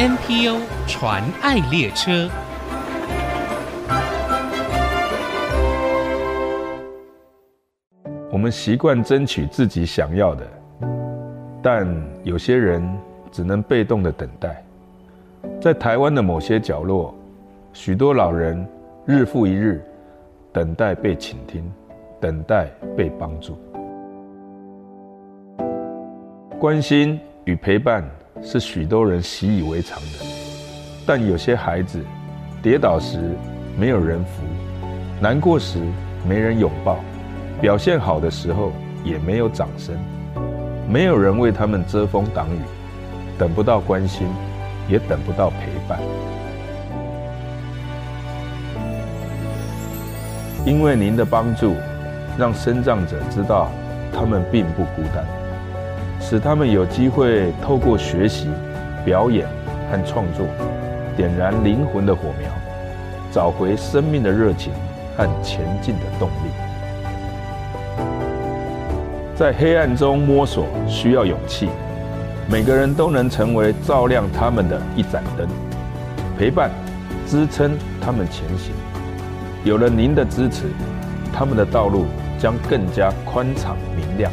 NPO 传爱列车。我们习惯争取自己想要的，但有些人只能被动的等待。在台湾的某些角落，许多老人日复一日等待被倾听，等待被帮助。关心与陪伴是许多人习以为常的，但有些孩子跌倒时没有人扶，难过时没人拥抱，表现好的时候也没有掌声，没有人为他们遮风挡雨，等不到关心，也等不到陪伴。因为您的帮助，让身障者知道他们并不孤单。使他们有机会透过学习、表演和创作，点燃灵魂的火苗，找回生命的热情和前进的动力。在黑暗中摸索需要勇气，每个人都能成为照亮他们的一盏灯，陪伴、支撑他们前行。有了您的支持，他们的道路将更加宽敞明亮。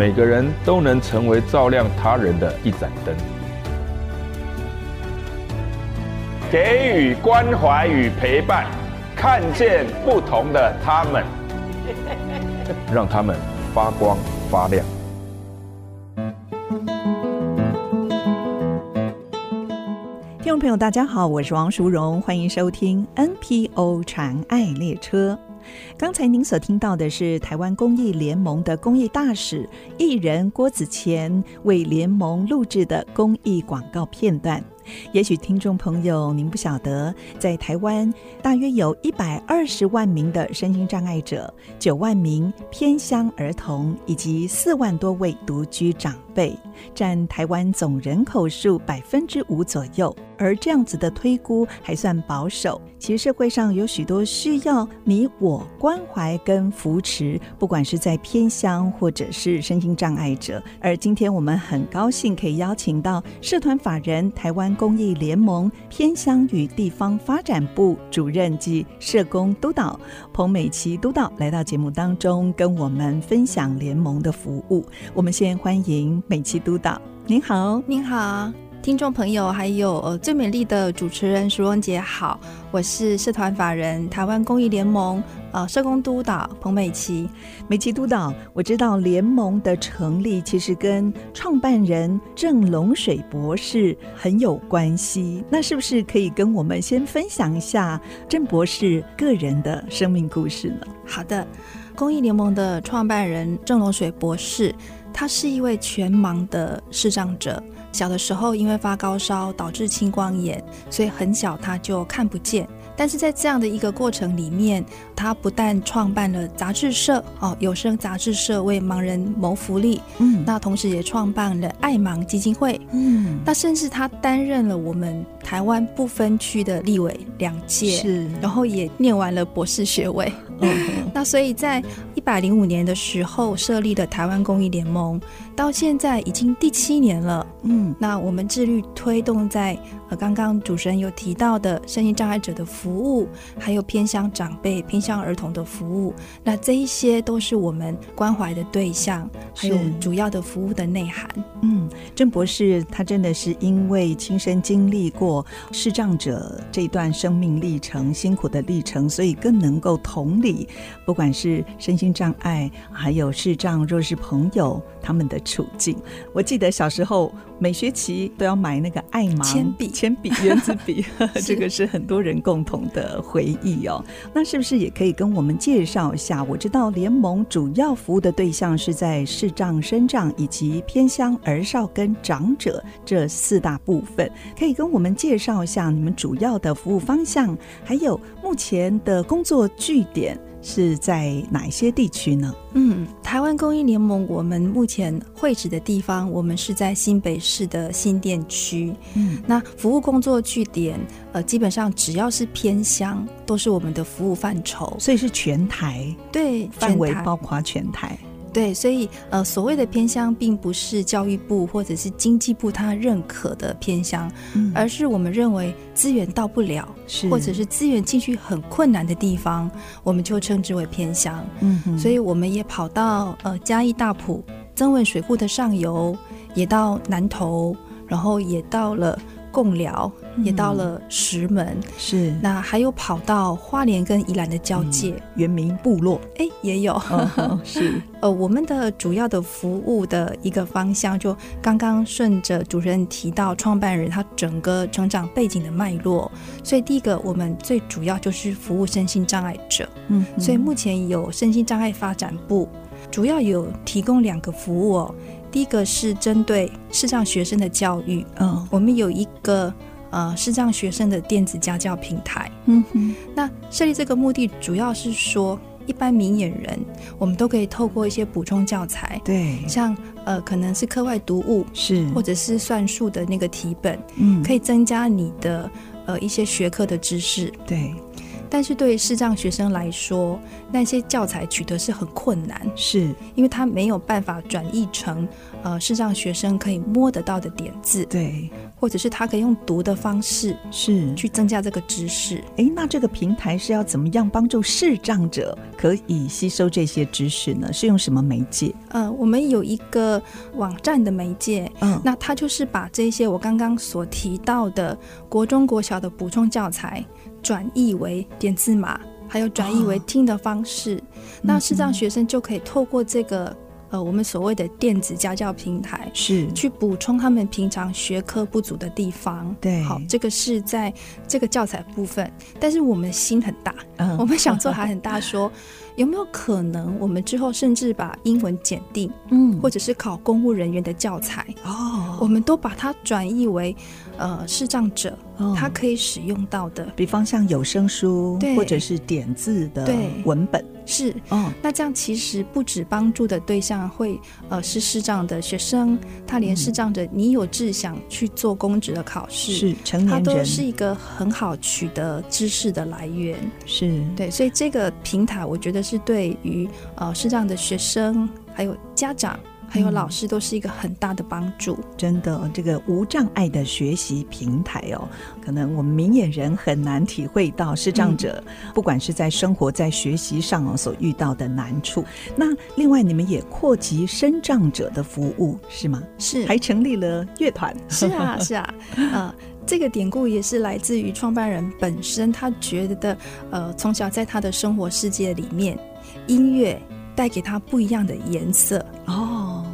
每个人都能成为照亮他人的一盏灯，给予关怀与陪伴，看见不同的他们，让他们发光发亮。听众朋友，大家好，我是王淑荣，欢迎收听 NPO 传爱列车。刚才您所听到的是台湾公益联盟的公益大使艺人郭子乾为联盟录制的公益广告片段。也许听众朋友您不晓得，在台湾大约有一百二十万名的身心障碍者，九万名偏乡儿童，以及四万多位独居长辈，占台湾总人口数百分之五左右。而这样子的推估还算保守。其实社会上有许多需要你我关怀跟扶持，不管是在偏乡或者是身心障碍者。而今天我们很高兴可以邀请到社团法人台湾公益联盟偏乡与地方发展部主任及社工督导彭美琪督导来到节目当中，跟我们分享联盟的服务。我们先欢迎美琪督导。您好，您好。听众朋友，还有呃最美丽的主持人淑荣姐好，我是社团法人台湾公益联盟呃社工督导彭美琪。美琪督导，我知道联盟的成立其实跟创办人郑龙水博士很有关系，那是不是可以跟我们先分享一下郑博士个人的生命故事呢？好的，公益联盟的创办人郑龙水博士，他是一位全盲的视障者。小的时候，因为发高烧导致青光眼，所以很小他就看不见。但是在这样的一个过程里面，他不但创办了杂志社哦，有声杂志社为盲人谋福利，嗯，那同时也创办了爱盲基金会，嗯，那甚至他担任了我们台湾不分区的立委两届，是，然后也念完了博士学位，嗯，那所以在一百零五年的时候设立的台湾公益联盟。到现在已经第七年了，嗯，那我们致力推动在呃刚刚主持人有提到的身心障碍者的服务，还有偏向长辈、偏向儿童的服务，那这一些都是我们关怀的对象，还有主要的服务的内涵。嗯，郑博士他真的是因为亲身经历过视障者这段生命历程、辛苦的历程，所以更能够同理，不管是身心障碍，还有视障弱势朋友他们的处境，我记得小时候每学期都要买那个爱盲铅笔、铅笔、原子笔，这个是很多人共同的回忆哦。那是不是也可以跟我们介绍一下？我知道联盟主要服务的对象是在视障、身障以及偏乡儿少跟长者这四大部分，可以跟我们介绍一下你们主要的服务方向，还有目前的工作据点。是在哪一些地区呢？嗯，台湾公益联盟，我们目前会址的地方，我们是在新北市的新店区。嗯，那服务工作据点，呃，基本上只要是偏乡，都是我们的服务范畴。所以是全台，对，范围包括全台。对，所以呃，所谓的偏乡，并不是教育部或者是经济部他认可的偏乡，嗯、而是我们认为资源到不了，是或者是资源进去很困难的地方，我们就称之为偏乡。嗯哼，所以我们也跑到呃嘉义大埔增文水库的上游，也到南投，然后也到了。贡寮也到了石门，嗯、是。那还有跑到花莲跟宜兰的交界，嗯、原民部落，哎，也有，哦、是。呃，我们的主要的服务的一个方向，就刚刚顺着主持人提到创办人他整个成长背景的脉络，所以第一个我们最主要就是服务身心障碍者，嗯，所以目前有身心障碍发展部，主要有提供两个服务哦。第一个是针对视障学生的教育，嗯，我们有一个呃视障学生的电子家教平台，嗯哼，那设立这个目的主要是说，一般明眼人我们都可以透过一些补充教材，对，像呃可能是课外读物，是，或者是算术的那个题本，嗯，可以增加你的呃一些学科的知识，对。但是对于视障学生来说，那些教材取得是很困难，是因为他没有办法转译成呃视障学生可以摸得到的点字，对，或者是他可以用读的方式是去增加这个知识。哎，那这个平台是要怎么样帮助视障者可以吸收这些知识呢？是用什么媒介？呃，我们有一个网站的媒介，嗯，那它就是把这些我刚刚所提到的国中国小的补充教材。转译为点字码，还有转译为听的方式，哦、那视障学生就可以透过这个呃，我们所谓的电子家教平台，是。去补充他们平常学科不足的地方。对，好，这个是在这个教材部分，但是我们心很大，嗯、我们想做还很大说，说 有没有可能我们之后甚至把英文检定，嗯，或者是考公务人员的教材，哦，我们都把它转译为。呃，视障者他可以使用到的，比方像有声书，或者是点字的文本，是。哦，那这样其实不止帮助的对象会呃是视障的学生，他连视障者，你有志想去做公职的考试，是成年人，他都是一个很好取得知识的来源。是。对，所以这个平台我觉得是对于呃视障的学生还有家长。还有老师都是一个很大的帮助，嗯，真的，这个无障碍的学习平台哦，可能我们明眼人很难体会到视障者，嗯、不管是在生活在学习上哦所遇到的难处。那另外，你们也扩及身障者的服务是吗？是，还成立了乐团。是啊，是啊，呃，这个典故也是来自于创办人本身，他觉得呃，从小在他的生活世界里面，音乐带给他不一样的颜色哦。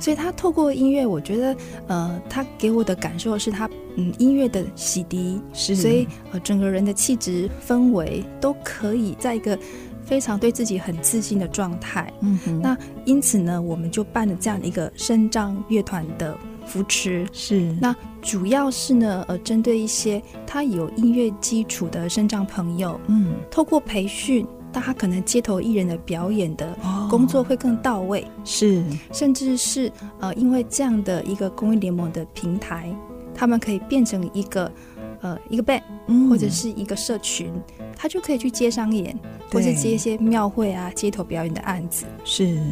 所以他透过音乐，我觉得，呃，他给我的感受是他，嗯，音乐的洗涤，是，所以呃，整个人的气质氛围都可以在一个非常对自己很自信的状态。嗯哼，那因此呢，我们就办了这样的一个声障乐团的扶持。是，那主要是呢，呃，针对一些他有音乐基础的声障朋友，嗯，透过培训。那他可能街头艺人的表演的工作会更到位，哦、是，甚至是呃，因为这样的一个公益联盟的平台，他们可以变成一个呃一个 band、嗯、或者是一个社群，他就可以去接商演，或者接一些庙会啊街头表演的案子，是。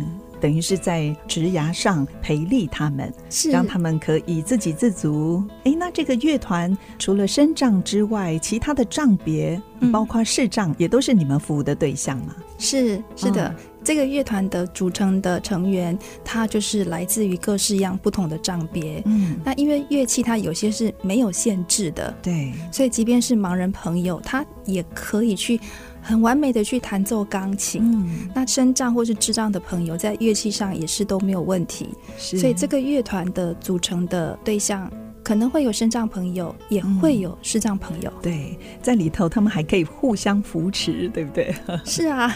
等于是在职涯上培力他们，是让他们可以自给自足。哎，那这个乐团除了身障之外，其他的障别，嗯、包括视障，也都是你们服务的对象吗？是是的，哦、这个乐团的组成的成员，他就是来自于各式样不同的障别。嗯，那因为乐器它有些是没有限制的，对，所以即便是盲人朋友，他也可以去。很完美的去弹奏钢琴，嗯，那身障或是智障的朋友在乐器上也是都没有问题，是。所以这个乐团的组成的对象可能会有身障朋友，也会有视障朋友，嗯，对，在里头他们还可以互相扶持，对不对？是啊，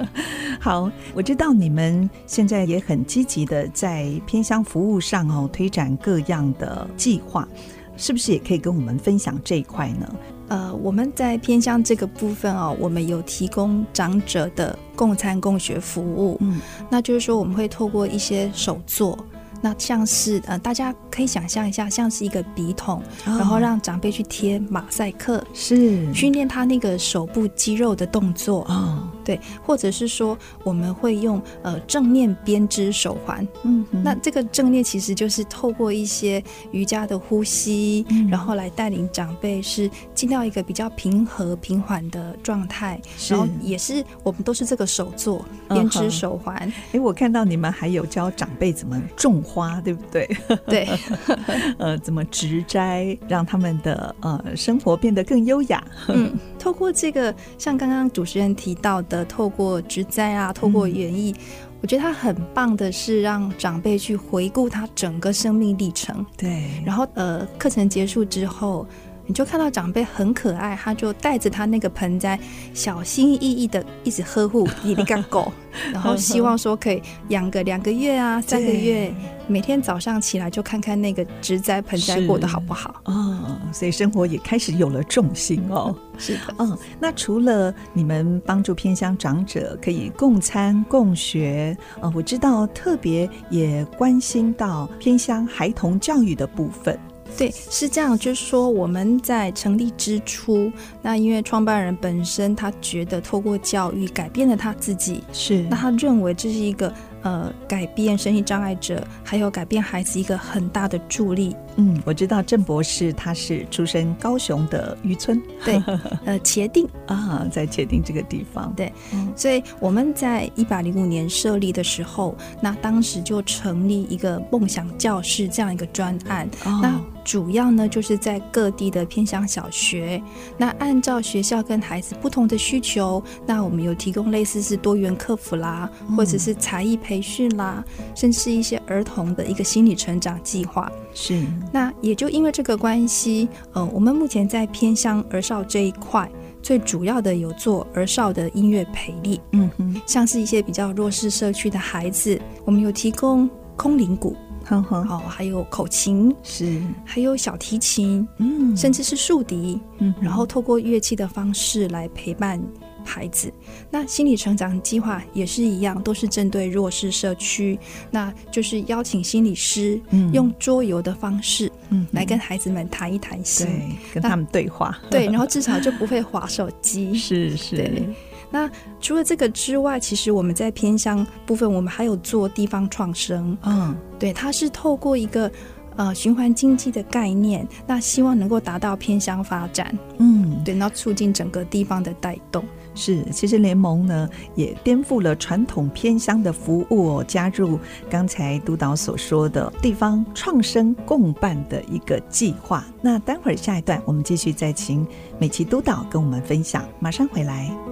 好，我知道你们现在也很积极的在偏乡服务上哦，推展各样的计划，是不是也可以跟我们分享这一块呢？呃，我们在偏向这个部分哦，我们有提供长者的共餐共学服务。嗯，那就是说我们会透过一些手作，那像是呃，大家可以想象一下，像是一个笔筒，哦、然后让长辈去贴马赛克，是训练他那个手部肌肉的动作。哦，对，或者是说我们会用呃正念编织手环，嗯，那这个正念其实就是透过一些瑜伽的呼吸，嗯、然后来带领长辈是进到一个比较平和平缓的状态，然后也是我们都是这个手作编织手环。哎、嗯，我看到你们还有教长辈怎么种花，对不对？对，呃，怎么植栽，让他们的呃生活变得更优雅。嗯，透过这个，像刚刚主持人提到的，透过植栽啊，透过园艺，嗯、我觉得他很棒的是让长辈去回顾他整个生命历程。对，然后呃，课程结束之后。你就看到长辈很可爱，他就带着他那个盆栽，小心翼翼的一直呵护一个狗，然后希望说可以养个两个月啊，三个月，每天早上起来就看看那个植栽盆栽过得好不好。啊、哦，所以生活也开始有了重心哦。是的，嗯，那除了你们帮助偏乡长者可以共餐共学，呃，我知道特别也关心到偏乡孩童教育的部分。对，是这样，就是说我们在成立之初，那因为创办人本身他觉得透过教育改变了他自己，是，那他认为这是一个。呃，改变身心障碍者，还有改变孩子一个很大的助力。嗯，我知道郑博士他是出身高雄的渔村，对，呃，茄定啊，在茄定这个地方，对，嗯，所以我们在一百零五年设立的时候，那当时就成立一个梦想教室这样一个专案，哦、那主要呢就是在各地的偏乡小学，那按照学校跟孩子不同的需求，那我们有提供类似是多元客服啦，嗯、或者是才艺培。培训啦，甚至一些儿童的一个心理成长计划。是，那也就因为这个关系，呃，我们目前在偏乡儿少这一块，最主要的有做儿少的音乐培力。嗯哼，像是一些比较弱势社区的孩子，我们有提供空灵鼓，哼哼，哦，还有口琴，是，还有小提琴，嗯，甚至是竖笛，嗯，然后透过乐器的方式来陪伴。孩子，那心理成长计划也是一样，都是针对弱势社区，那就是邀请心理师，嗯，用桌游的方式，嗯，来跟孩子们谈一谈心，对，跟他们对话，对，然后至少就不会划手机，是是。对，那除了这个之外，其实我们在偏乡部分，我们还有做地方创生，嗯，对，它是透过一个。呃，循环经济的概念，那希望能够达到偏乡发展，嗯，对，然后促进整个地方的带动。是，其实联盟呢也颠覆了传统偏乡的服务哦，加入刚才督导所说的地方创生共办的一个计划。那待会儿下一段，我们继续再请美琪督导跟我们分享，马上回来。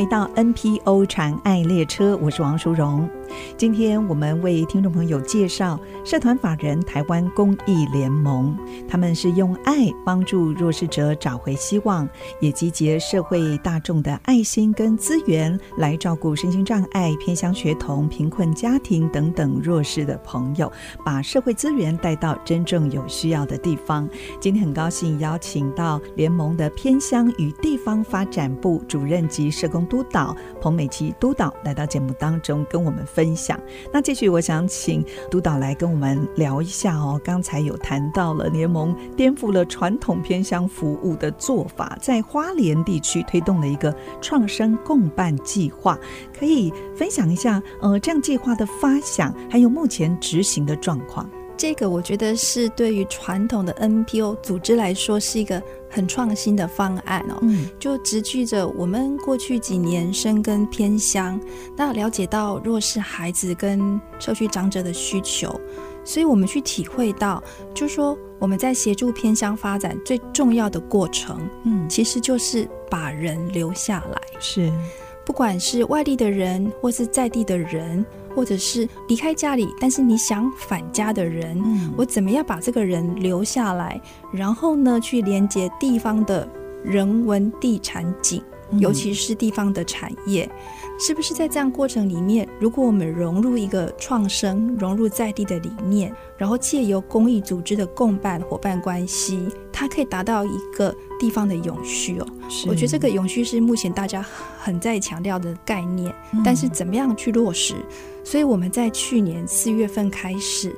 回到 NPO 传爱列车，我是王淑荣。今天我们为听众朋友介绍社团法人台湾公益联盟，他们是用爱帮助弱势者找回希望，也集结社会大众的爱心跟资源来照顾身心障碍、偏乡学童、贫困家庭等等弱势的朋友，把社会资源带到真正有需要的地方。今天很高兴邀请到联盟的偏乡与地方发展部主任及社工督导彭美琪督导来到节目当中跟我们分分享。那继续，我想请督导来跟我们聊一下哦。刚才有谈到了联盟颠覆了传统偏乡服务的做法，在花莲地区推动了一个创生共办计划，可以分享一下呃这样计划的发想，还有目前执行的状况。这个我觉得是对于传统的 NPO 组织来说是一个很创新的方案哦，嗯，就直据着我们过去几年深耕偏乡，那了解到弱势孩子跟社区长者的需求，所以我们去体会到，就是说我们在协助偏乡发展最重要的过程，嗯，其实就是把人留下来，是，不管是外地的人或是在地的人。或者是离开家里，但是你想返家的人，我怎么样把这个人留下来？然后呢，去连接地方的人文地产景，尤其是地方的产业。是不是在这样过程里面，如果我们融入一个创生，融入在地的理念，然后借由公益组织的共办伙伴关系，它可以达到一个地方的永续哦。我觉得这个永续是目前大家很在强调的概念，嗯、但是怎么样去落实？所以我们在去年四月份开始，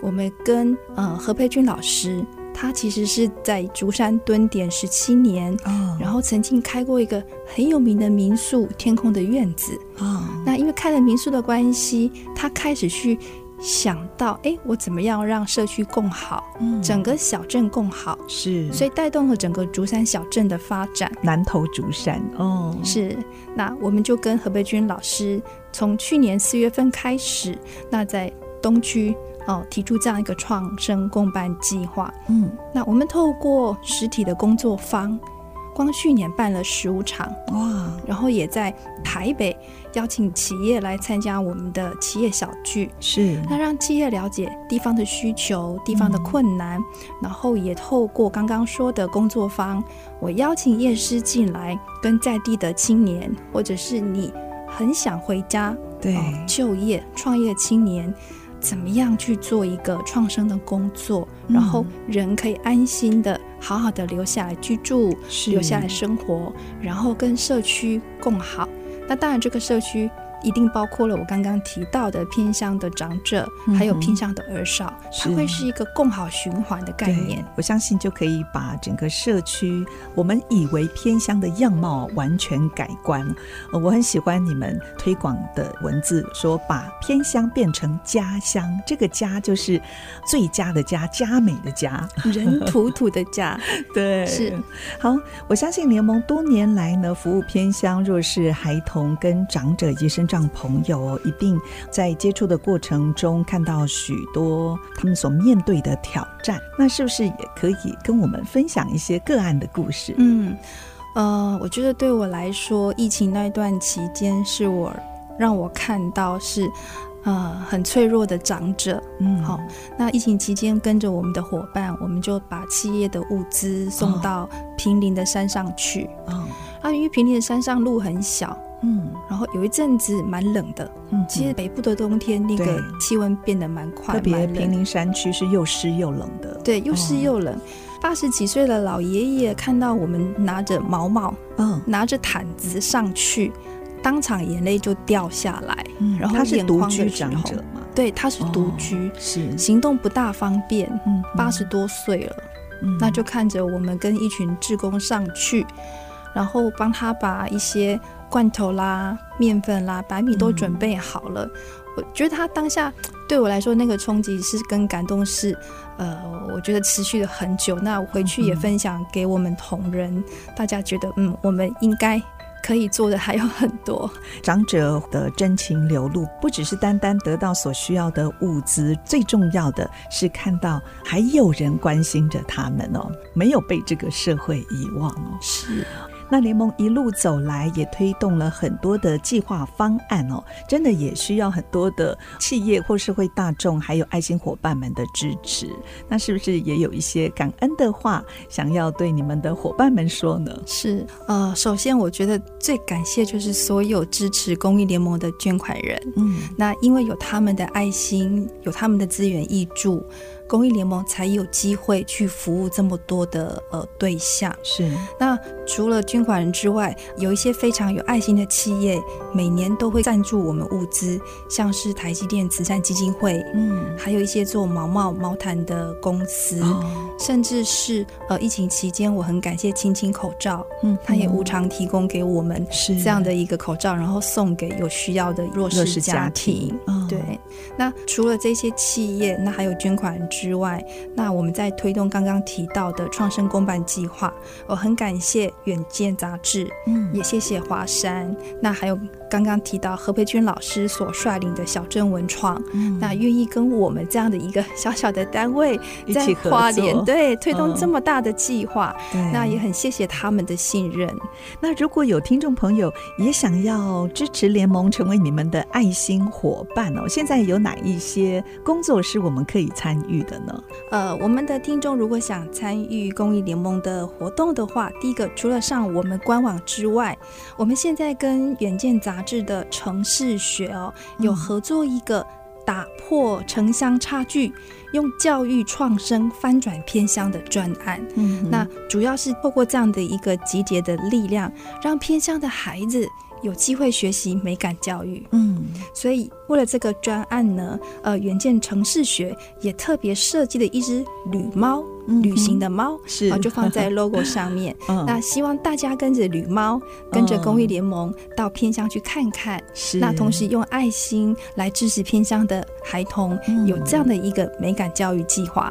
我们跟呃何培君老师。他其实是在竹山蹲点十七年，oh. 然后曾经开过一个很有名的民宿——天空的院子。Oh. 那因为开了民宿的关系，他开始去想到：哎，我怎么样让社区更好，嗯、整个小镇更好？是，所以带动了整个竹山小镇的发展。南投竹山哦，oh. 是。那我们就跟何培君老师从去年四月份开始，那在东区。哦，提出这样一个创生共办计划。嗯，那我们透过实体的工作坊，光去年办了十五场。哇，然后也在台北邀请企业来参加我们的企业小聚，是。那让企业了解地方的需求、地方的困难，嗯、然后也透过刚刚说的工作坊，我邀请业师进来，跟在地的青年，或者是你很想回家对、哦、就业创业青年。怎么样去做一个创生的工作，然后人可以安心的、好好的留下来居住，留下来生活，然后跟社区共好。那当然，这个社区。一定包括了我刚刚提到的偏乡的长者，嗯、还有偏乡的儿少，它会是一个共好循环的概念。我相信就可以把整个社区我们以为偏乡的样貌完全改观。我很喜欢你们推广的文字，说把偏乡变成家乡，这个家就是最佳的家，佳美的家，人土土的家。对，是好。我相信联盟多年来呢，服务偏乡弱势孩童跟长者以及身让朋友一定在接触的过程中看到许多他们所面对的挑战，那是不是也可以跟我们分享一些个案的故事？嗯，呃，我觉得对我来说，疫情那段期间是我让我看到是呃很脆弱的长者。嗯，好，那疫情期间跟着我们的伙伴，我们就把企业的物资送到平林的山上去。哦，啊，因为平林的山上路很小。嗯，然后有一阵子蛮冷的。嗯，其实北部的冬天那个气温变得蛮快，特别平林山区是又湿又冷的。对，又湿又冷。八十几岁的老爷爷看到我们拿着毛毛，嗯，拿着毯子上去，当场眼泪就掉下来。嗯，然后他是独居长者嘛？对，他是独居，是行动不大方便。嗯，八十多岁了，嗯，那就看着我们跟一群志工上去，然后帮他把一些。罐头啦、面粉啦、白米都准备好了。嗯、我觉得他当下对我来说那个冲击是跟感动是，呃，我觉得持续了很久。那我回去也分享给我们同仁，嗯、大家觉得嗯，我们应该可以做的还有很多。长者的真情流露，不只是单单得到所需要的物资，最重要的是看到还有人关心着他们哦，没有被这个社会遗忘哦。是。那联盟一路走来，也推动了很多的计划方案哦，真的也需要很多的企业或社会大众，还有爱心伙伴们的支持。那是不是也有一些感恩的话，想要对你们的伙伴们说呢？是，呃，首先我觉得最感谢就是所有支持公益联盟的捐款人，嗯，那因为有他们的爱心，有他们的资源挹注。公益联盟才有机会去服务这么多的呃对象。是，那除了捐款人之外，有一些非常有爱心的企业，每年都会赞助我们物资，像是台积电慈善基金会，嗯，还有一些做毛毛毛毯的公司，哦、甚至是呃疫情期间，我很感谢青青口罩，嗯，他也无偿提供给我们是。这样的一个口罩，然后送给有需要的弱势家庭。哦、对，那除了这些企业，那还有捐款人。之外，那我们在推动刚刚提到的创生公办计划，我很感谢远见杂志，嗯，也谢谢华山，那还有刚刚提到何培君老师所率领的小镇文创，嗯，那愿意跟我们这样的一个小小的单位在花莲对推动这么大的计划，嗯，那也很谢谢他们的信任。那如果有听众朋友也想要支持联盟，成为你们的爱心伙伴哦，现在有哪一些工作是我们可以参与的呢？呃，我们的听众如果想参与公益联盟的活动的话，第一个除了上我们官网之外，我们现在跟远见杂杂志的城市学哦，有合作一个打破城乡差距，用教育创生翻转偏乡的专案。嗯，那主要是透过这样的一个集结的力量，让偏乡的孩子。有机会学习美感教育，嗯，所以为了这个专案呢，呃，远见城市学也特别设计了一只旅猫，嗯、旅行的猫，是啊，就放在 logo 上面。嗯、那希望大家跟着旅猫，跟着公益联盟到偏乡去看看。是，那同时用爱心来支持偏乡的孩童，有这样的一个美感教育计划。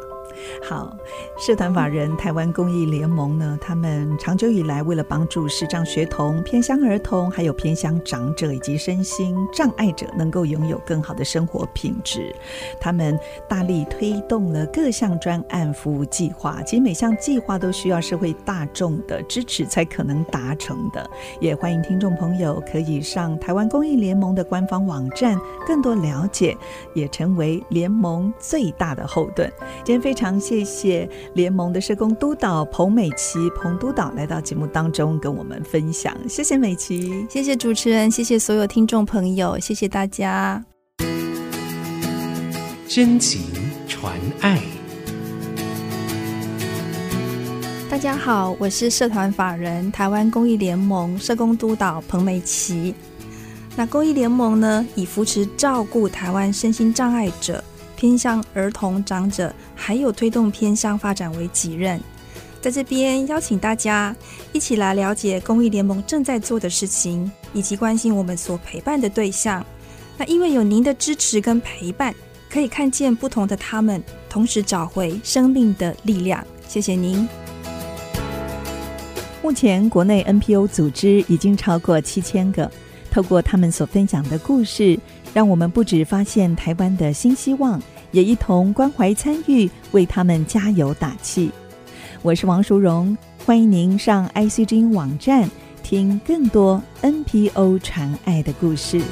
好，社团法人台湾公益联盟呢，他们长久以来为了帮助视障学童、偏乡儿童，还有偏乡长者以及身心障碍者，能够拥有更好的生活品质，他们大力推动了各项专案服务计划。其实每项计划都需要社会大众的支持才可能达成的。也欢迎听众朋友可以上台湾公益联盟的官方网站，更多了解，也成为联盟最大的后盾。今天非常。常谢谢联盟的社工督导彭美琪彭督导来到节目当中跟我们分享，谢谢美琪，谢谢主持人，谢谢所有听众朋友，谢谢大家。真情传爱，大家好，我是社团法人台湾公益联盟社工督导彭美琪。那公益联盟呢，以扶持照顾台湾身心障碍者。偏向儿童、长者，还有推动偏乡发展为己任，在这边邀请大家一起来了解公益联盟正在做的事情，以及关心我们所陪伴的对象。那因为有您的支持跟陪伴，可以看见不同的他们，同时找回生命的力量。谢谢您。目前国内 NPO 组织已经超过七千个，透过他们所分享的故事，让我们不止发现台湾的新希望。也一同关怀参与，为他们加油打气。我是王淑荣，欢迎您上 ICG 网站听更多 NPO 传爱的故事。